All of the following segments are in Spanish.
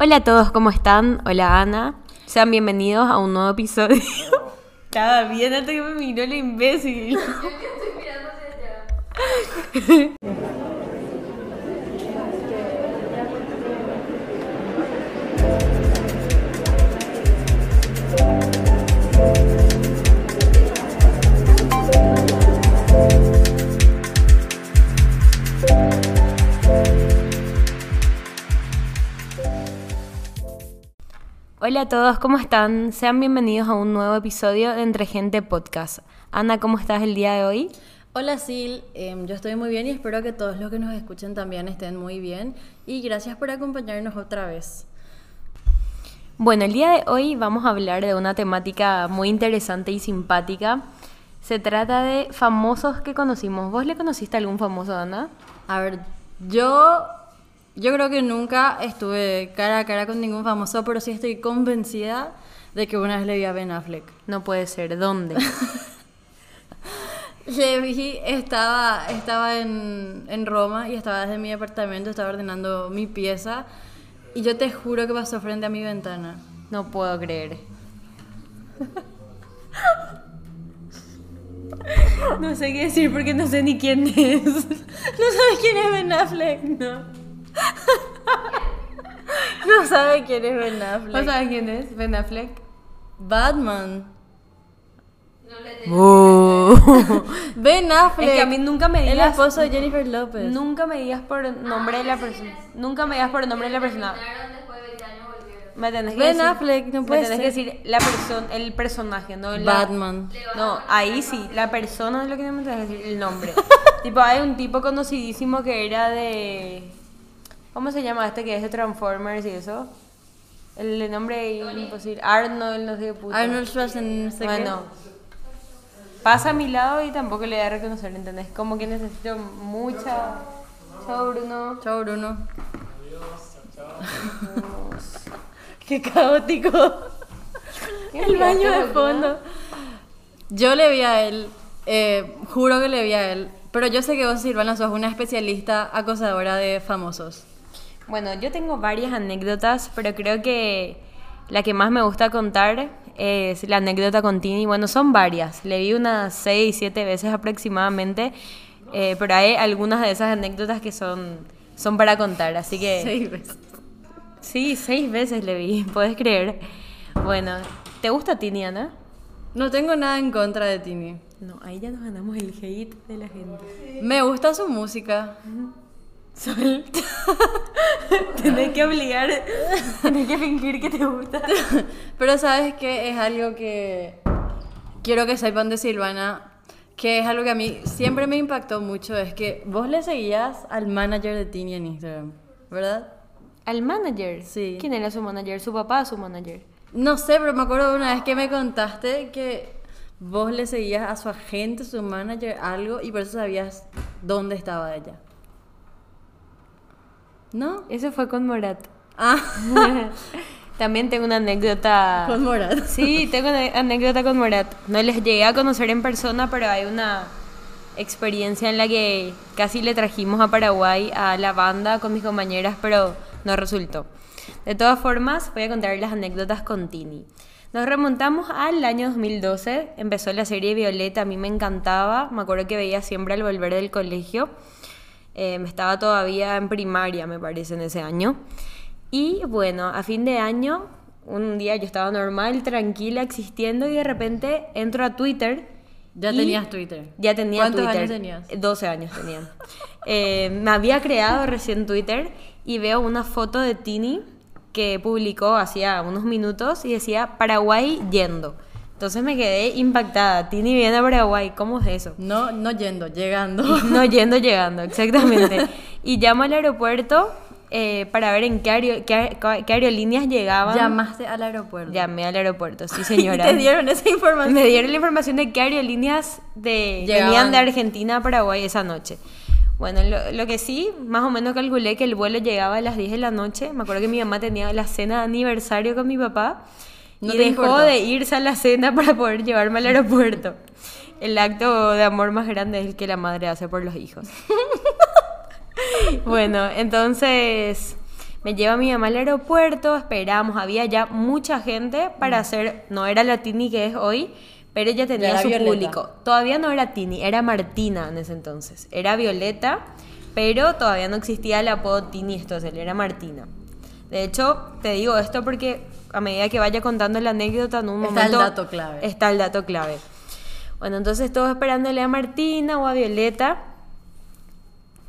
Hola a todos, ¿cómo están? Hola Ana. Sean bienvenidos a un nuevo episodio. Estaba bien hasta que me miró el imbécil. Hola a todos, ¿cómo están? Sean bienvenidos a un nuevo episodio de Entre Gente Podcast. Ana, ¿cómo estás el día de hoy? Hola Sil, Em, yo estoy muy bien y espero que todos los que nos escuchen también estén muy bien y gracias por acompañarnos otra vez. Bueno, el día de hoy vamos a hablar de una temática muy interesante y simpática. Se trata de famosos que conocimos. ¿Vos le conociste a algún famoso, Ana? A ver, yo, yo creo que nunca estuve cara a cara con ningún famoso, pero sí estoy convencida de que una vez le vi a Ben Affleck. No puede ser, ¿dónde? Le vi, estaba, estaba en, en Roma y estaba desde mi departamento, estaba ordenando mi pieza y yo te juro que pasó frente a mi ventana. No puedo creer. No sé qué decir porque no sé ni quién es. ¿No sabes quién es Ben Affleck? No. No sabe quién es Ben Affleck. ¿Vos sabés quién es? Ben Affleck. Batman. Oh. Ben Affleck. Es que a mí nunca me El digas. esposo de Jennifer López. Nunca me digas por nombre de la persona. Nunca me digas por el nombre de la persona. Me tenés que Ben decir, Affleck, no puede me tenés que decir la persona, el personaje, no la- Batman. No, ahí sí, la persona es lo que no me tenés que decir, el nombre. tipo, hay un tipo conocidísimo que era de. ¿Cómo se llama este que es de Transformers y eso? El nombre imposible. Arnold, no sé qué puta. Arnold Schwarzenegger. Bueno, pasa a mi lado y tampoco le voy a reconocer, ¿entendés? Como que necesito mucha. Chao, Bruno. Chao, Bruno. Qué caótico. ¿Qué El baño de fondo. Yo le vi a él. eh, juro que le vi a él. Pero yo sé que vos, Silvana, sos una especialista acosadora de famosos. Bueno, yo tengo varias anécdotas, pero creo que la que más me gusta contar es la anécdota con Tini. Bueno, son varias. Le vi unas 6, 7 veces aproximadamente, eh, pero hay algunas de esas anécdotas que son, son para contar. Así que... Seis veces. Sí, seis veces le vi, puedes creer. Bueno, ¿te gusta Tini, Ana? No tengo nada en contra de Tini. No, ahí ya nos ganamos el hate de la gente. Me gusta su música. Sol. tenés que obligar, tenés que fingir que te gusta. Pero sabes que es algo que quiero que sepan de Silvana, que es algo que a mí siempre me impactó mucho, es que vos le seguías al manager de Tini en Instagram, ¿verdad? ¿Al manager? Sí. ¿Quién era su manager? ¿Su papá o su manager? No sé, pero me acuerdo de una vez que me contaste que vos le seguías a su agente, su manager, algo, y por eso sabías dónde estaba ella. ¿No? Eso fue con Morat. Ah, También tengo una anécdota. con Morat. Sí, tengo una anécdota con Morat. No les llegué a conocer en persona, pero hay una experiencia en la que casi le trajimos a Paraguay a la banda con mis compañeras, pero no resultó. De todas formas, voy a contar las anécdotas con Tini. Nos remontamos al año 2012, empezó la serie Violeta, a mí me encantaba, me acuerdo que veía siempre al volver del colegio. Eh, estaba todavía en primaria, me parece, en ese año. Y bueno, a fin de año, un día yo estaba normal, tranquila, existiendo, y de repente entro a Twitter. Ya tenías Twitter. Ya tenía ¿Cuántos Twitter. años tenías? 12 años tenía. Eh, me había creado recién Twitter y veo una foto de Tini que publicó hacía unos minutos y decía Paraguay yendo. Entonces me quedé impactada. Tini viene a Paraguay, ¿cómo es eso? No, no yendo, llegando. No yendo, llegando, exactamente. Y llamo al aeropuerto eh, para ver en qué, aero- qué- qué aerolíneas llegaban. Llamaste al aeropuerto. Llamé al aeropuerto, sí Y señora. te dieron esa información. Me dieron la información de qué aerolíneas de, Llegaban. venían de Argentina a Paraguay esa noche. Bueno, lo, lo que sí, más o menos calculé que el vuelo llegaba a las 10 de la noche. Me acuerdo que mi mamá tenía la cena de aniversario con mi papá No y dejó importó. de irse a la cena para poder llevarme al aeropuerto. El acto de amor más grande es el que la madre hace por los hijos. bueno, entonces Me lleva mi mamá al aeropuerto, esperamos, había ya mucha gente para hacer, no era la Tini que es hoy, pero ella tenía era su Violeta. público. Todavía no era Tini, era Martina en ese entonces. Era Violeta, pero todavía no existía el apodo Tini Stossel, era Martina. De hecho, te digo esto porque a medida que vaya contando la anécdota en un Está el momento... dato clave. Está el dato clave. Bueno, entonces todos esperándole a Martina o a Violeta.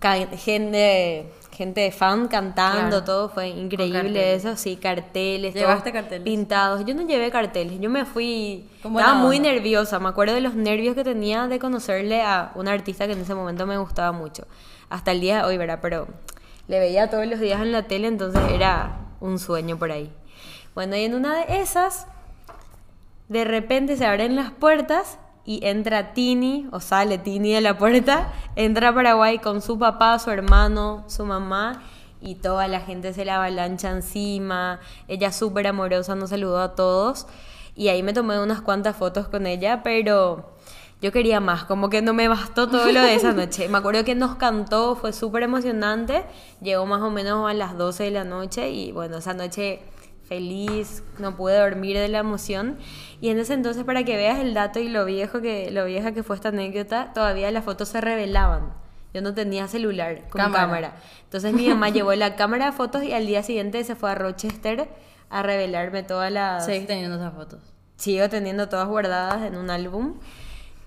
Gente, gente de fan cantando, Claro. todo fue increíble eso, sí, carteles, ¿Llevaste carteles? pintados. Yo no llevé carteles, yo me fui, estaba muy onda. nerviosa, me acuerdo de los nervios que tenía de conocerle a una artista que en ese momento me gustaba mucho. Hasta el día de hoy, ¿verdad? Pero le veía todos los días en la tele, entonces era un sueño por ahí. Bueno, y en una de esas, de repente se abren las puertas y entra Tini, o sale Tini de la puerta, entra a Paraguay con su papá, su hermano, su mamá, y toda la gente se la avalancha encima. Ella súper amorosa, nos saludó a todos. Y ahí me tomé unas cuantas fotos con ella, pero yo quería más, como que no me bastó todo lo de esa noche. Me acuerdo que nos cantó, fue súper emocionante. Llegó más o menos a las 12 de la noche y bueno, esa noche feliz, no pude dormir de la emoción. Y en ese entonces, para que veas el dato y lo viejo que, lo vieja que fue esta anécdota, todavía las fotos se revelaban. Yo no tenía celular con Cámara. cámara. Entonces mi mamá llevó la cámara de fotos y al día siguiente se fue a Rochester a revelarme todas las... Seguís teniendo esas fotos. Sigo teniendo todas guardadas en un álbum.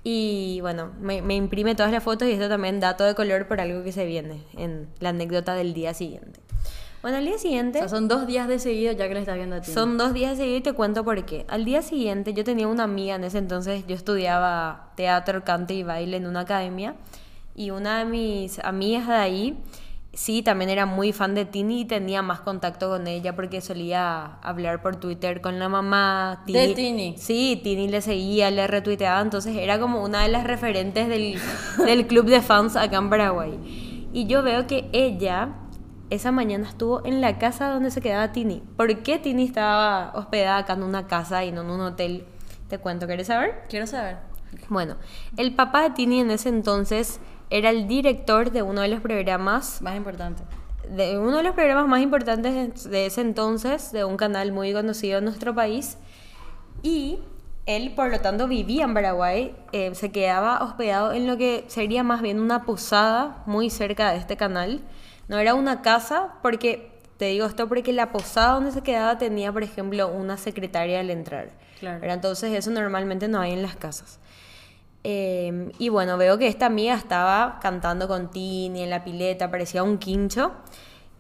Y bueno, me, me imprime todas las fotos y esto también dato de color por algo que se viene en la anécdota del día siguiente. Bueno, al día O siguiente... sea, son dos días de seguido ya que le estás viendo a ti. Son dos días seguidos y te cuento por qué. Al día siguiente yo tenía una amiga, en ese entonces yo estudiaba teatro, canto y baile en una academia y una de mis amigas de ahí sí también era muy fan de Tini y tenía más contacto con ella porque solía hablar por Twitter con la mamá. ¿De Tini? Sí, Tini le seguía, le retuiteaba, entonces era como una de las referentes del, del club de fans acá en Paraguay. Y yo veo que ella esa mañana estuvo en la casa donde se quedaba Tini. ¿Por qué Tini estaba hospedada acá en una casa y no en un hotel? Te cuento, ¿quieres saber? Quiero saber. Bueno, el papá de Tini en ese entonces era el director de uno de los programas Más importante. de uno de los programas más importantes de ese entonces, de un canal muy conocido en nuestro país. Y él, por lo tanto, vivía en Paraguay, eh, se quedaba hospedado en lo que sería más bien una posada muy cerca de este canal. No era una casa, porque, te digo esto, porque la posada donde se quedaba tenía, por ejemplo, una secretaria al entrar. Claro. ¿verdad? Entonces eso normalmente no hay en las casas. Eh, y bueno, veo que esta amiga estaba cantando con Tini en la pileta, parecía un quincho.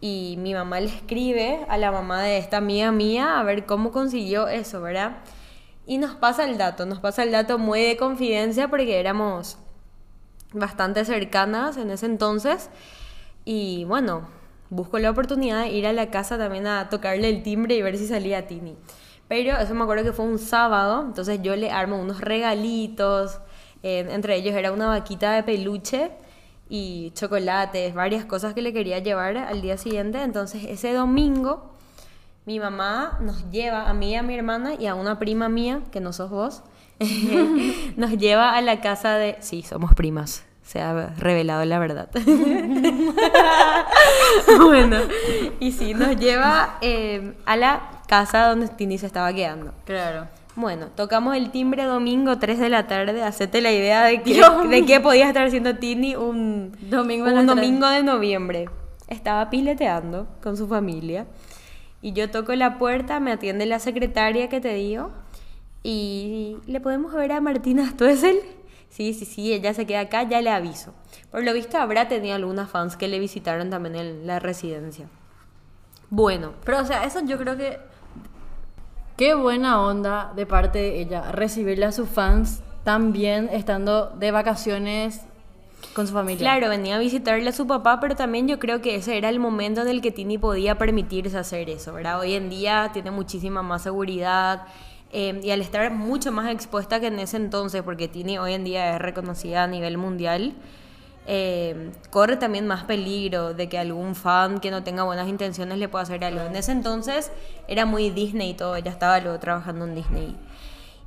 Y mi mamá le escribe a la mamá de esta amiga mía a ver cómo consiguió eso, ¿verdad? Y nos pasa el dato, nos pasa el dato muy de confidencia porque éramos bastante cercanas en ese entonces. Y bueno, busco la oportunidad de ir a la casa también a tocarle el timbre y ver si salía Tini. Pero eso me acuerdo que fue un sábado, entonces yo le armo unos regalitos. entre ellos era una vaquita de peluche y chocolates, varias cosas que le quería llevar al día siguiente. Entonces ese domingo mi mamá nos lleva, a mí a mi hermana y a una prima mía, que no sos vos, nos lleva a la casa de... Sí, somos primas, se ha revelado la verdad. bueno, y sí, nos lleva eh, a la casa donde Tini se estaba quedando. Claro. Bueno, tocamos el timbre domingo 3 de la tarde, hacete la idea de, que, de qué podía estar haciendo Tini un Domingo un domingo de noviembre. Estaba pileteando con su familia y yo toco la puerta, me atiende la secretaria que te digo y le podemos ver a Martina Stuessel. Sí, sí, sí, ella se queda acá, ya le aviso. Por lo visto habrá tenido algunas fans que le visitaron también en la residencia. Bueno, Pero, o sea, eso yo creo que. Qué buena onda de parte de ella recibirle a sus fans también estando de vacaciones con su familia. Claro, venía a visitarle a su papá, pero también yo creo que ese era el momento en el que Tini podía permitirse hacer eso, ¿verdad? Hoy en día tiene muchísima más seguridad eh, y al estar mucho más expuesta que en ese entonces, porque Tini hoy en día es reconocida a nivel mundial, eh, corre también más peligro de que algún fan que no tenga buenas intenciones le pueda hacer algo. En ese entonces era muy Disney y todo, ella estaba luego trabajando en Disney.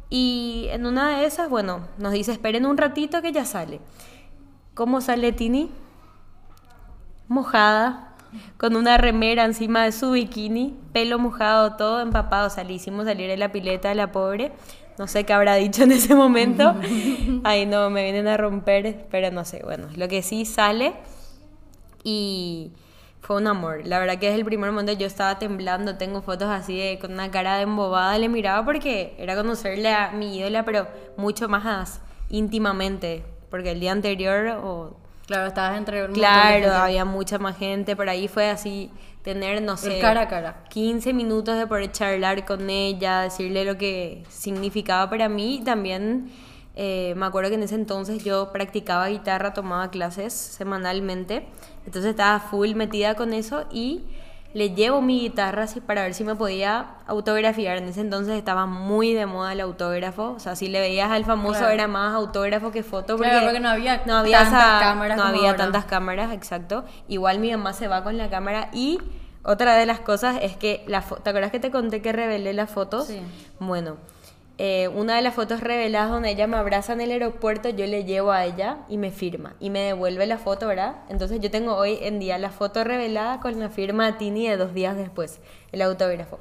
Y en una de esas, bueno, nos dice, esperen un ratito que ya sale. ¿Cómo sale Tini? Mojada, con una remera encima de su bikini, pelo mojado, todo empapado. O sea, le hicimos salir de la pileta a la pobre. No sé qué habrá dicho en ese momento. Ay, no, me vienen a romper, pero no sé. Bueno, lo que sí sale y fue un amor. La verdad que desde el primer momento yo estaba temblando, tengo fotos así de con una cara de embobada, le miraba porque era conocerle a mi ídola, pero mucho más íntimamente, porque el día anterior o Claro, estabas entre Claro, había mucha más gente, por ahí fue así, tener, no sé, cara a cara. 15 minutos de poder charlar con ella, decirle lo que significaba para mí. También eh, me acuerdo que en ese entonces yo practicaba guitarra, tomaba clases semanalmente, entonces estaba full metida con eso y le llevo mi guitarra así para ver si me podía autografiar. En ese entonces estaba muy de moda el autógrafo, o sea, si le veías al famoso Claro. era más autógrafo que foto. Claro, porque no había no había tantas esa- cámaras no había ahora. tantas cámaras, exacto. Igual mi mamá se va con la cámara y otra de las cosas es que la ¿te acuerdas que te conté que revelé las fotos? Sí. Bueno, eh, una de las fotos reveladas donde ella me abraza en el aeropuerto, yo le llevo a ella y me firma y me devuelve la foto, ¿verdad? Entonces yo tengo hoy en día la foto revelada con la firma de Tini de dos días después, el autógrafo.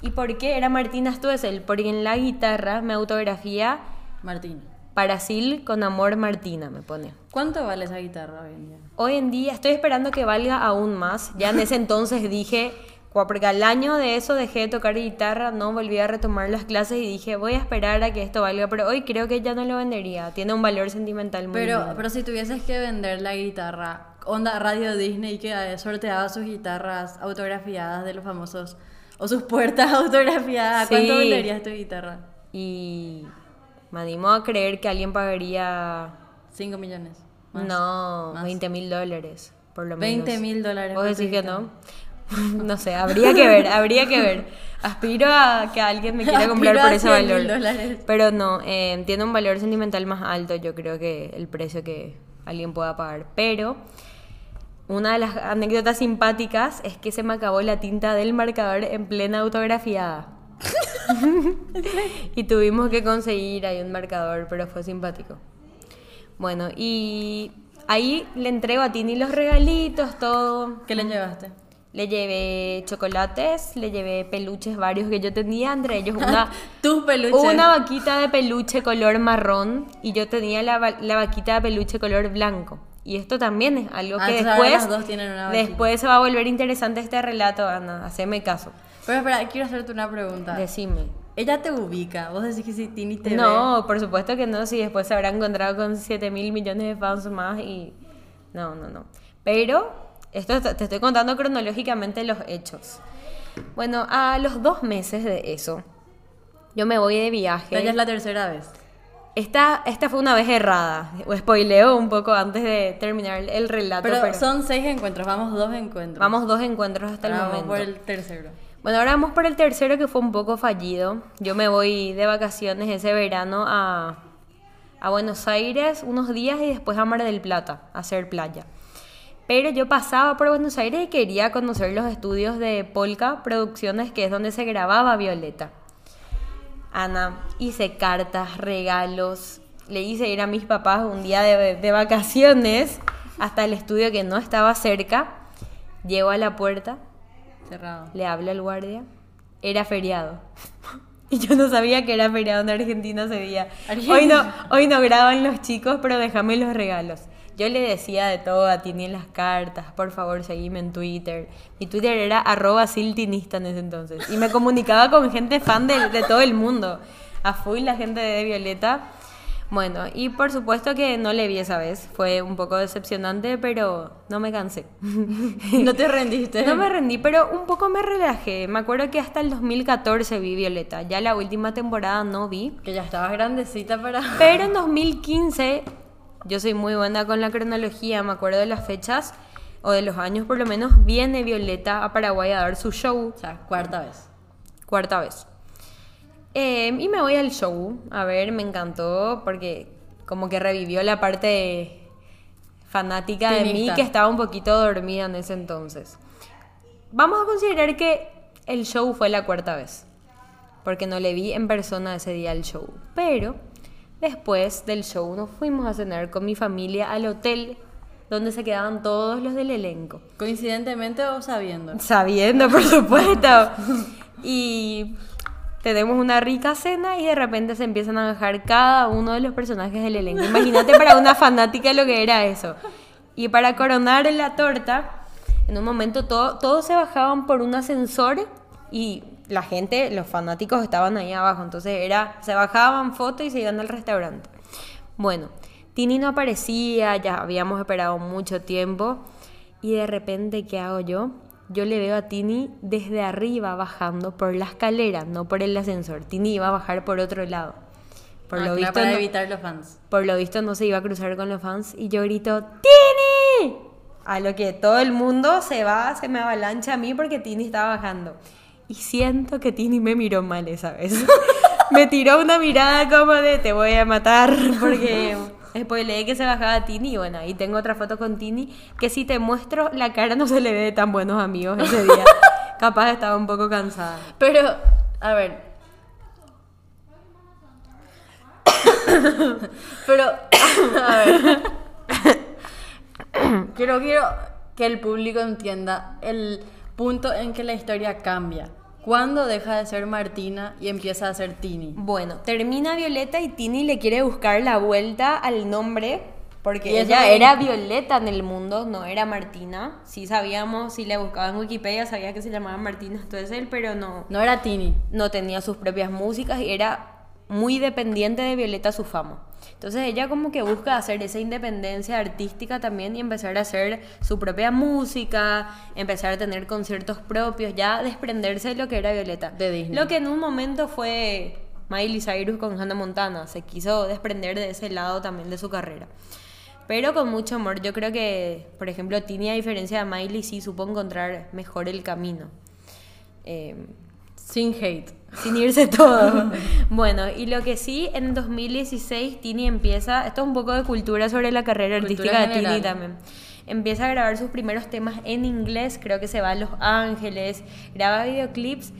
¿Y por qué era Martina Stuessel? Porque en la guitarra me autografía Martín. Parasil con amor Martina, me pone. ¿Cuánto vale esa guitarra hoy en día? Hoy en día estoy esperando que valga aún más. Ya en ese entonces dije, porque al año de eso dejé de tocar guitarra, no volví a retomar las clases y dije, voy a esperar a que esto valga, pero hoy creo que ya no lo vendería. Tiene un valor sentimental muy Pero, pero si tuvieses que vender la guitarra, onda Radio Disney que sorteaba sus guitarras autografiadas de los famosos, o sus puertas autografiadas, ¿cuánto Sí. venderías tu guitarra? Y me animo a creer que alguien pagaría, 5 millones. más. no, Más. 20 mil dólares, por lo menos. 20 mil dólares. ¿Vos decís que no? No sé, habría que ver, habría que ver. Aspiro a que alguien me quiera comprar Aspiro por ese 100.000 valor. dólares. Pero no, eh, tiene un valor sentimental más alto, yo creo que el precio que alguien pueda pagar. Pero una de las anécdotas simpáticas es que se me acabó la tinta del marcador en plena autografiada. y tuvimos que conseguir ahí un marcador, pero fue simpático. Bueno, y ahí le entrego a Tini los regalitos, todo. ¿Qué le llevaste? Le llevé chocolates, le llevé peluches varios que yo tenía, entre ellos una, Tus peluches. una vaquita de peluche color marrón y yo tenía la, la vaquita de peluche color blanco. Y esto también es algo Ah, que después, las dos tienen una después se va a volver interesante este relato, Ana. Haceme caso. Pero espera, quiero hacerte una pregunta. Decime. Ella te ubica. Vos decís que si Tini te ve. No, por supuesto que no, si después se habrá encontrado con 7 mil millones de fans más y... No, no, no. Pero esto te estoy contando cronológicamente los hechos. Bueno, a los dos meses de eso, yo me voy de viaje. Ella es la tercera vez. Esta, esta fue una vez errada. O spoileo un poco antes de terminar el relato. Pero, pero son seis encuentros, vamos dos encuentros. Vamos dos encuentros hasta el momento. vamos por el tercero. Bueno, ahora vamos por el tercero que fue un poco fallido. Yo me voy de vacaciones ese verano a, a Buenos Aires unos días y después a Mar del Plata a hacer playa. Pero yo pasaba por Buenos Aires y quería conocer los estudios de Polka Producciones, que es donde se grababa Violeta. Ana, hice cartas, regalos, le hice ir a mis papás un día de, de vacaciones hasta el estudio que no estaba cerca. Llego a la puerta, Cerrado. le hablo al guardia. Era feriado. Y yo no sabía que era feriado en Argentina ese día. Hoy no, hoy no graban los chicos, pero déjame los regalos. Yo le decía de todo a Tini en las cartas, por favor, seguime en Twitter. Mi Twitter era arroba siltinista en ese entonces. Y me comunicaba con gente fan de, de todo el mundo. A full la gente de Violeta. Bueno, y por supuesto que no le vi esa vez. Fue un poco decepcionante, pero no me cansé. No te rendiste. No me rendí, pero un poco me relajé. Me acuerdo que hasta el 2014 vi Violeta. Ya la última temporada no vi. Que ya estabas grandecita para. Pero en 2015, yo soy muy buena con la cronología, me acuerdo de las fechas o de los años por lo menos, viene Violeta a Paraguay a dar su show, O sea, cuarta vez. cuarta vez. Eh, y me voy al show, a ver, me encantó porque como que revivió la parte fanática de mí que estaba un poquito dormida en ese entonces. Vamos a considerar que el show fue la cuarta vez, porque no le vi en persona ese día el show. Pero después del show nos fuimos a cenar con mi familia al hotel donde se quedaban todos los del elenco. ¿Coincidentemente o sabiendo? Sabiendo, por supuesto. y tenemos una rica cena y de repente se empiezan a bajar cada uno de los personajes del elenco. Imagínate para una fanática lo que era eso. Y para coronar la torta, en un momento todo, todos se bajaban por un ascensor y la gente, los fanáticos estaban ahí abajo. Entonces era, se bajaban fotos y se iban al restaurante. Bueno, Tini no aparecía, ya habíamos esperado mucho tiempo. Y de repente, ¿qué hago yo? Yo le veo a Tini desde arriba bajando por la escalera, no por el ascensor. Tini iba a bajar por otro lado. Por Ah, lo claro, visto, para no- evitar los fans. por lo visto no se iba a cruzar con los fans y yo grito ¡Tini! A lo que todo el mundo se va, se me avalancha a mí porque Tini estaba bajando. Y siento que Tini me miró mal esa vez. me tiró una mirada como de te voy a matar porque spoileé que se bajaba Tini y bueno, ahí tengo otra foto con Tini que si te muestro la cara no se le ve de tan buenos amigos ese día. Capaz estaba un poco cansada. Pero, a ver. Pero, a ver. quiero, quiero que el público entienda el punto en que la historia cambia. ¿Cuándo deja de ser Martina y empieza a ser Tini? Bueno, termina Violeta y Tini le quiere buscar la vuelta al nombre. Porque Y ella era Violeta en el mundo, no era Martina. Sí sabíamos, si le buscaba en Wikipedia, sabía que se llamaba Martina él, pero no, No era Tini. no tenía sus propias músicas y era muy dependiente de Violeta su fama. Entonces ella como que busca hacer esa independencia artística también y empezar a hacer su propia música, empezar a tener conciertos propios, ya desprenderse de lo que era Violeta. De Disney. Lo que en un momento fue Miley Cyrus con Hannah Montana, se quiso desprender de ese lado también de su carrera. Pero con mucho amor, yo creo que, por ejemplo, Tini, a diferencia de Miley, sí supo encontrar mejor el camino. Eh, Sin hate. sin irse todo. bueno, y lo que sí, en 2016 Tini empieza, esto es un poco de cultura sobre la carrera Cultura artística de Tini también. Empieza a grabar sus primeros temas en inglés, creo que se va a Los Ángeles, graba videoclips.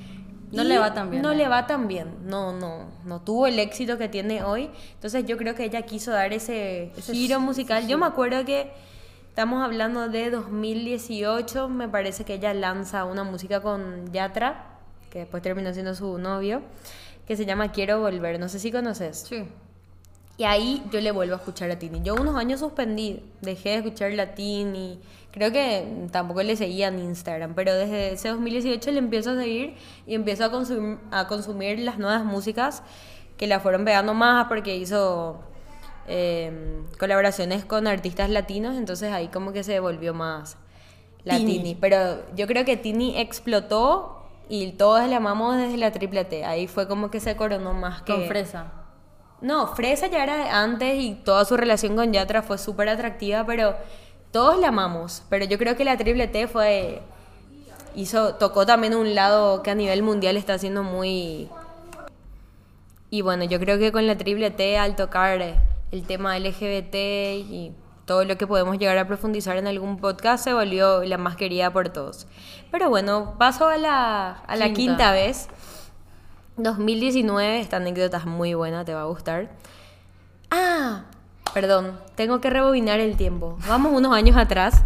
No le va tan bien, No ¿eh? le va tan bien, no, no, no tuvo el éxito que tiene hoy. Entonces yo creo que ella quiso dar ese, Ese giro musical. Yo me acuerdo que estamos hablando de 2018, me parece que ella lanza una música con Yatra, que después terminó siendo su novio, que se llama Quiero Volver, no sé si conoces. Sí. Y ahí yo le vuelvo a escuchar a Tini. Yo unos años suspendí, dejé de escuchar a Tini. Creo que tampoco le seguía en Instagram, pero desde ese 2018 le empiezo a seguir y empiezo a consumir, a consumir las nuevas músicas que la fueron pegando más porque hizo eh, colaboraciones con artistas latinos, entonces ahí como que se volvió más la Tini. Tini. Pero yo creo que Tini explotó y todos la amamos desde la triple T. Ahí fue como que se coronó más que... Con fresa. No, Fresa ya era antes y toda su relación con Yatra fue súper atractiva, pero todos la amamos. Pero yo creo que la Triple T fue. hizo, tocó también un lado que a nivel mundial está siendo muy. Y bueno, yo creo que con la Triple T, al tocar el tema LGBT y todo lo que podemos llegar a profundizar en algún podcast, se volvió la más querida por todos. Pero bueno, paso a la, a la Quinta. quinta vez. 2019, esta anécdota es muy buena, te va a gustar. Ah, perdón, tengo que rebobinar el tiempo. Vamos unos años atrás.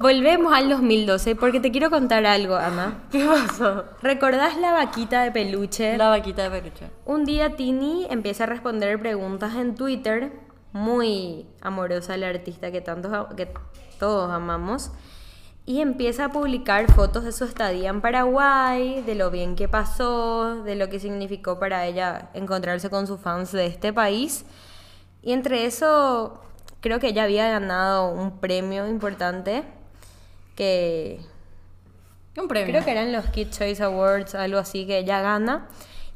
Volvemos al 2012 porque te quiero contar algo, Ana. ¿Qué pasó? ¿Recordás la vaquita de peluche? La vaquita de peluche. Un día Tini empieza a responder preguntas en Twitter, muy amorosa la artista que, tantos, que todos amamos, y empieza a publicar fotos de su estadía en Paraguay, de lo bien que pasó, de lo que significó para ella encontrarse con sus fans de este país. Y entre eso, creo que ella había ganado un premio importante que Un premio. Creo que eran los Kid Choice Awards, algo así que ella gana.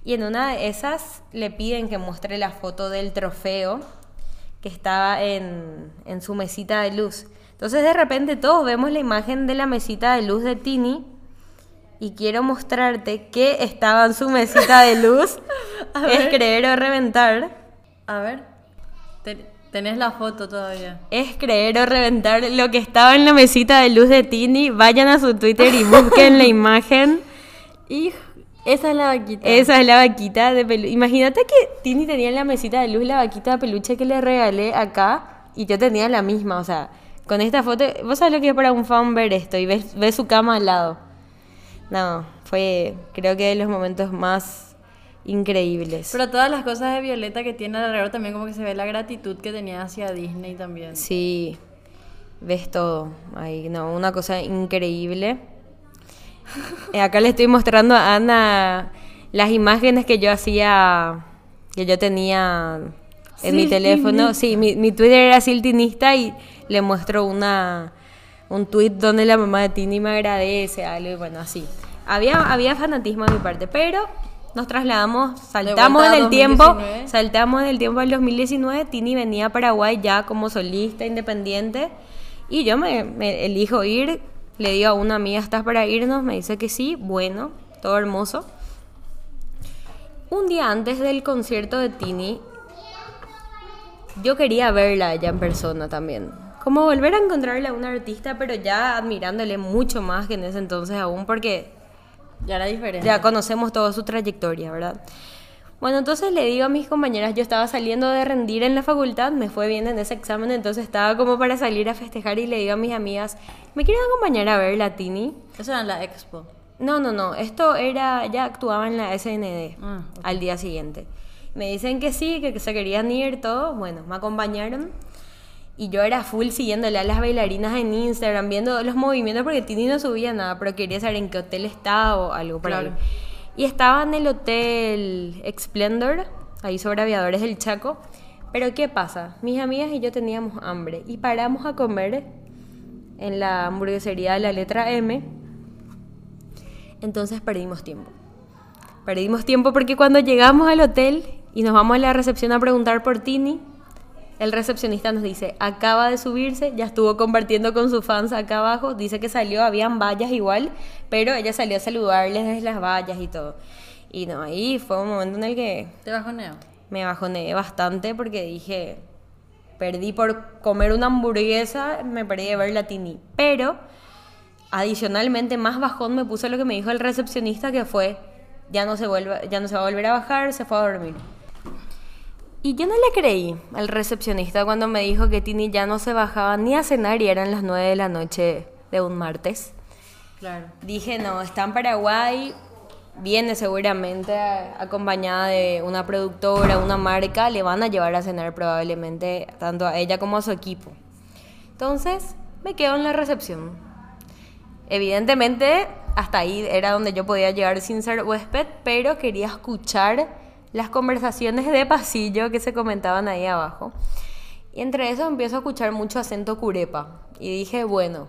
Y en una de esas le piden que muestre la foto del trofeo que estaba en, en su mesita de luz. Entonces de repente todos vemos la imagen de la mesita de luz de Tini y quiero mostrarte que estaba en su mesita de luz. A es ver. creer o reventar. A ver. Te- tenés la foto todavía. Es creer o reventar lo que estaba en la mesita de luz de Tini. Vayan a su Twitter y busquen la imagen. Hijo, esa es la vaquita. Esa es la vaquita de peluche. Imagínate que Tini tenía en la mesita de luz la vaquita de peluche que le regalé acá y yo tenía la misma. O sea, con esta foto, vos sabés lo que es para un fan ver esto y ves, ves su cama al lado. No, fue creo que de los momentos más increíbles. Pero todas las cosas de Violeta que tiene alrededor también como que se ve la gratitud que tenía hacia Disney también. Sí, ves todo. Ahí, no, una cosa increíble. Eh, Acá le estoy mostrando a Ana las imágenes que yo hacía, que yo tenía en mi teléfono. Sí, mi, mi Twitter era siltinista y le muestro una un tweet donde la mamá de Tini me agradece, algo, y bueno, así. Había, había fanatismo de mi parte, pero nos trasladamos, saltamos a del tiempo, 2019. saltamos del tiempo al 2019, Tini venía a Paraguay ya como solista independiente y yo me, me elijo ir, le digo a una amiga, ¿estás para irnos? Me dice que sí, bueno, todo hermoso. Un día antes del concierto de Tini, yo quería verla a ella en persona también. Como volver a encontrarle a una artista, pero ya admirándole mucho más que en ese entonces aún, porque Ya era diferente. ya conocemos toda su trayectoria, ¿verdad? Bueno, entonces le digo a mis compañeras, yo estaba saliendo de rendir en la facultad, me fue bien en ese examen, entonces estaba como para salir a festejar y le digo a mis amigas, ¿me quieren acompañar a ver la Tini? Eso era en la expo. No, no, no, esto era, ya actuaba en la SND Ah, al día siguiente. Me dicen que sí, que se querían ir, todo, bueno, me acompañaron. Y yo era full siguiéndole a las bailarinas en Instagram, viendo los movimientos, porque Tini no subía nada, pero quería saber en qué hotel estaba o algo. Claro. Y estaba en el hotel Splendor, ahí sobre Aviadores del Chaco. Pero ¿qué pasa? Mis amigas y yo teníamos hambre y paramos a comer en la hamburguesería de la letra M. Entonces perdimos tiempo. Perdimos tiempo porque cuando llegamos al hotel y nos vamos a la recepción a preguntar por Tini, el recepcionista nos dice, acaba de subirse, ya estuvo compartiendo con sus fans acá abajo, dice que salió, habían vallas igual, pero ella salió a saludarles desde las vallas y todo. Y no, ahí fue un momento en el que ¿Te bajoneo? me bajoneé bastante porque dije, perdí por comer una hamburguesa, me perdí de ver la Tini. Pero, adicionalmente, más bajón me puso lo que me dijo el recepcionista, que fue, ya no se, vuelve, ya no se va a volver a bajar, se fue a dormir. Y yo no le creí al recepcionista cuando me dijo que Tini ya no se bajaba ni a cenar y eran las 9 de la noche de un martes. Claro. Dije, no, está en Paraguay, viene seguramente acompañada de una productora, una marca, le van a llevar a cenar probablemente tanto a ella como a su equipo. Entonces, me quedo en la recepción. Evidentemente, hasta ahí era donde yo podía llegar sin ser huésped, pero quería escuchar las conversaciones de pasillo que se comentaban ahí abajo. Y entre eso empiezo a escuchar mucho acento curepa. Y dije, bueno,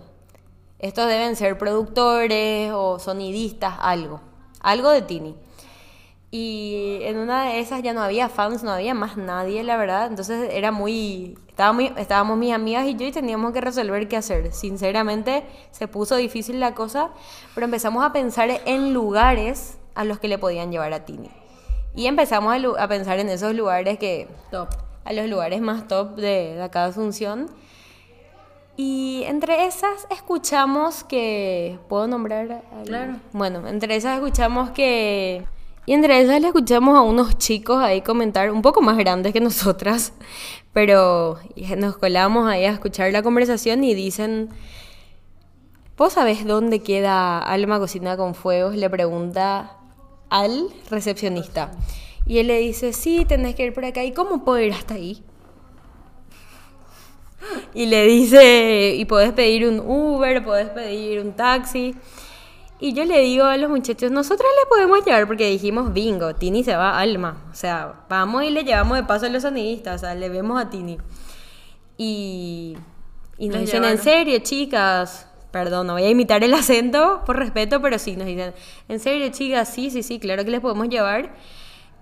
estos deben ser productores o sonidistas, algo. Algo de Tini. Y en una de esas ya no había fans, no había más nadie, la verdad. Entonces era muy... Estábamos, estábamos mis amigas y yo y teníamos que resolver qué hacer. Sinceramente se puso difícil la cosa, pero empezamos a pensar en lugares a los que le podían llevar a Tini. Y empezamos a, pensar en esos lugares que Top. a los lugares más top de, de acá de Asunción. Y entre esas escuchamos que... ¿Puedo nombrar? a- Claro. Bueno, entre esas escuchamos que... Y entre esas le escuchamos a unos chicos ahí comentar, un poco más grandes que nosotras, pero nos colamos ahí a escuchar la conversación y dicen, ¿vos sabés dónde queda Alma Cocina con Fuegos? Le pregunta al recepcionista. Y él le dice, sí, tenés que ir por acá. ¿Y cómo puedo ir hasta ahí? Y le dice, y podés pedir un Uber, podés pedir un taxi. Y yo le digo a los muchachos, nosotros le podemos llevar porque dijimos, bingo, Tini se va Alma. O sea, vamos y le llevamos de paso a los sonidistas, o sea, le vemos a Tini. Y, y nos dicen, en serio, chicas, perdón, no voy a imitar el acento por respeto, pero sí, nos dicen, en serio, chicas, sí, sí, sí, claro que les podemos llevar.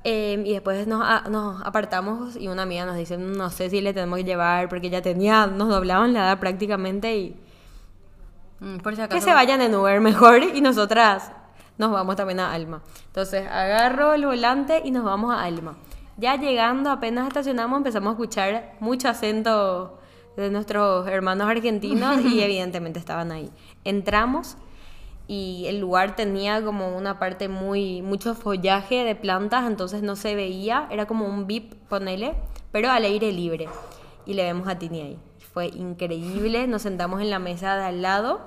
Eh, y después nos, a- nos apartamos y una amiga nos dice, no sé si le tenemos que llevar porque ya tenía, nos doblaban la edad prácticamente y Mm, por si que se vayan en Uber mejor y nosotras nos vamos también a Alma. Entonces agarro el volante y nos vamos a Alma. Ya llegando, apenas estacionamos, empezamos a escuchar mucho acento de nuestros hermanos argentinos y evidentemente estaban ahí. Entramos y el lugar tenía como una parte muy, mucho follaje de plantas, entonces no se veía, era como un VIP, ponele, pero al aire libre. Y le vemos a Tini ahí. Fue increíble. Nos sentamos en la mesa de al lado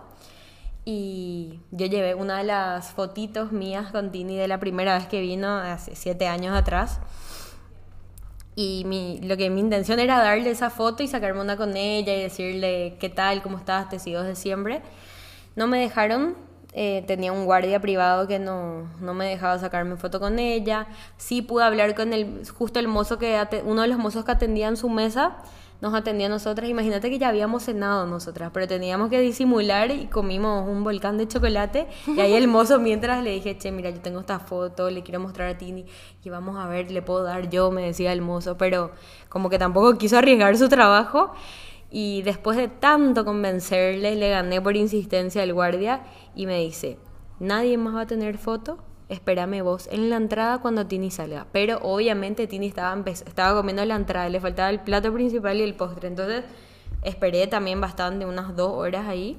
y yo llevé una de las fotitos mías con Tini de la primera vez que vino hace siete años atrás. Y mi, lo que mi intención era darle esa foto y sacarme una con ella y decirle qué tal, cómo estás, te sigo desde siempre. No me dejaron, eh, tenía un guardia privado que no, no, me dejaba sacarme foto con ella. Sí pude hablar con el, justo el mozo que, uno de los mozos que atendía en su mesa, nos atendió a nosotras. Imagínate que ya habíamos cenado nosotras, pero teníamos que disimular y comimos un volcán de chocolate. Y ahí el mozo, mientras le dije, che, mira, yo tengo esta foto, le quiero mostrar a Tini y vamos a ver, le puedo dar yo, me decía el mozo, pero como que tampoco quiso arriesgar su trabajo. Y después de tanto convencerle, le gané por insistencia al guardia y me dice, nadie más va a tener foto espérame vos en la entrada cuando Tini salga. Pero obviamente Tini estaba, estaba comiendo la entrada, le faltaba el plato principal y el postre. Entonces esperé también bastante, unas dos horas ahí.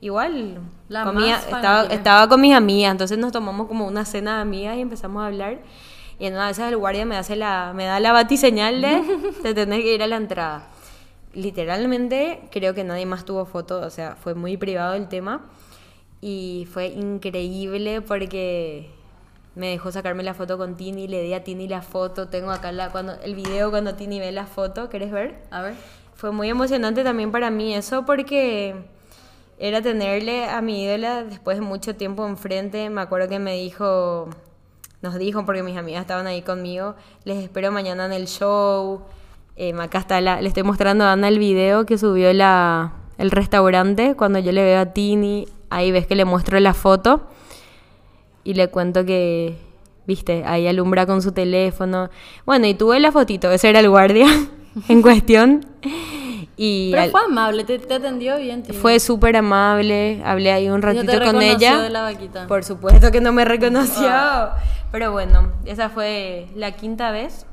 Igual, comía, estaba, estaba, con mis amigas, entonces nos tomamos como una cena de amigas y empezamos a hablar. Y en una de esas el guardia me, hace la, me da la batiseñal de, de tener que ir a la entrada. Literalmente creo que nadie más tuvo foto, o sea, fue muy privado el tema. Y fue increíble porque me dejó sacarme la foto con Tini, le di a Tini la foto, tengo acá la, cuando, el video cuando Tini ve la foto, ¿querés ver? A ver. Fue muy emocionante también para mí eso porque era tenerle a mi ídola después de mucho tiempo enfrente, me acuerdo que me dijo, nos dijo porque mis amigas estaban ahí conmigo, les espero mañana en el show, eh, acá está, la, le estoy mostrando a Ana el video que subió la, el restaurante cuando yo le veo a Tini, ahí ves que le muestro la foto y le cuento que, viste, ahí alumbra con su teléfono. Bueno, y tuve la fotito, ese era el guardia en cuestión. Y Pero fue amable, te, atendió bien. Fue súper amable, hablé ahí un ratito con ella. De la vaquita. Por supuesto que no me reconoció. Ah. Pero bueno, esa fue la quinta vez.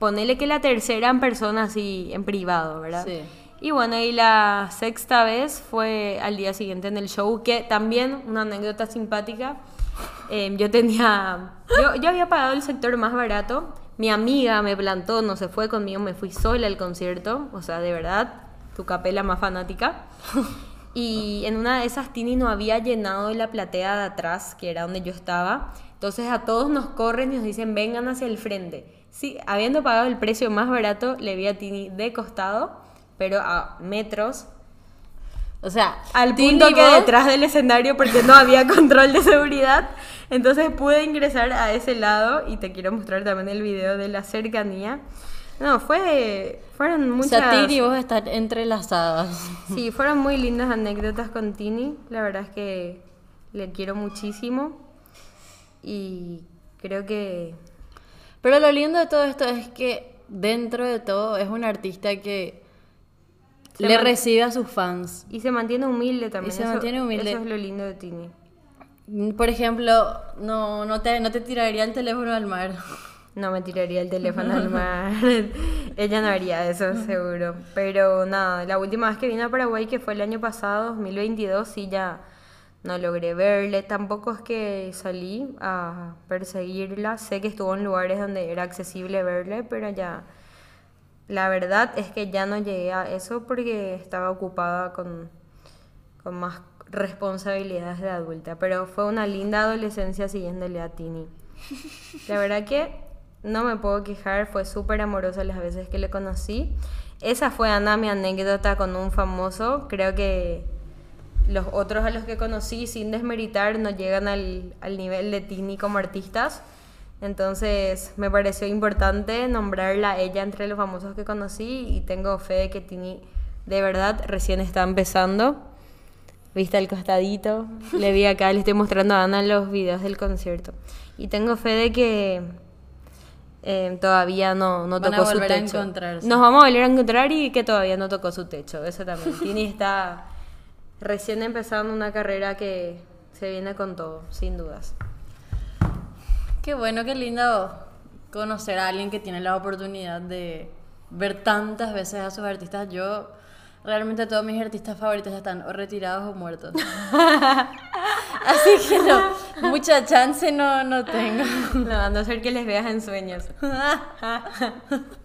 Ponele que la tercera en persona, así, en privado, ¿verdad? Sí. Y bueno, y la sexta vez fue al día siguiente en el show, que también una anécdota simpática. Em, yo tenía, yo, yo había pagado el sector más barato. Mi amiga me plantó, no se fue conmigo, me fui sola al concierto. O sea, de verdad, tu capela más fanática. Y en una de esas Tini no había llenado la platea de atrás, que era donde yo estaba. Entonces a todos nos corren y nos dicen, vengan hacia el frente. Sí, habiendo pagado el precio más barato, le vi a Tini de costado, pero a metros o sea, al punto que detrás del escenario porque no había control de seguridad. Entonces pude ingresar a ese lado y te quiero mostrar también el video de la cercanía. No, fue, fueron muchas... O sea, Tini y vos están entrelazadas. Sí, fueron muy lindas anécdotas con Tini. La verdad es que le quiero muchísimo. Y creo que... Pero lo lindo de todo esto es que dentro de todo es un artista que le recibe a sus fans. Y se mantiene humilde también. Y se mantiene humilde. Eso es lo lindo de Tini. Por ejemplo, no, no, te, no te tiraría el teléfono al mar. No me tiraría el teléfono al mar. Ella no haría eso, seguro. Pero nada, la última vez que vino a Paraguay, que fue el año pasado, 2022, sí ya no logré verle. Tampoco es que salí a perseguirla. Sé que estuvo en lugares donde era accesible verle, pero ya la verdad es que ya no llegué a eso porque estaba ocupada con, con más responsabilidades de adulta, pero fue una linda adolescencia siguiéndole a Tini. La verdad que no me puedo quejar, fue súper amorosa las veces que le conocí. Esa fue Ana mi anécdota con un famoso, creo que los otros a los que conocí sin desmeritar no llegan al, al nivel de Tini como artistas entonces me pareció importante nombrarla a ella entre los famosos que conocí y tengo fe de que Tini de verdad recién está empezando. Viste el costadito, le vi acá, le estoy mostrando a Ana los videos del concierto. Y tengo fe de que eh, todavía no, no tocó su techo. Nos vamos a volver a encontrar y que todavía no tocó su techo, eso también. Tini está recién empezando una carrera que se viene con todo, sin dudas. Qué bueno, qué lindo conocer a alguien que tiene la oportunidad de ver tantas veces a sus artistas. Yo realmente todos mis artistas favoritos están o retirados o muertos. Así que no, mucha chance no, no tengo. No, a no ser que les veas en sueños.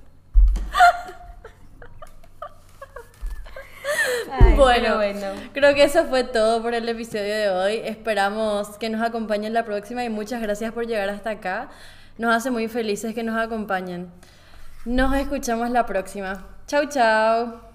Ay, bueno, bueno. creo que eso fue todo por el episodio de hoy. Esperamos que nos acompañen la próxima y muchas gracias por llegar hasta acá. Nos hace muy felices que nos acompañen. Nos escuchamos la próxima. Chau, chau.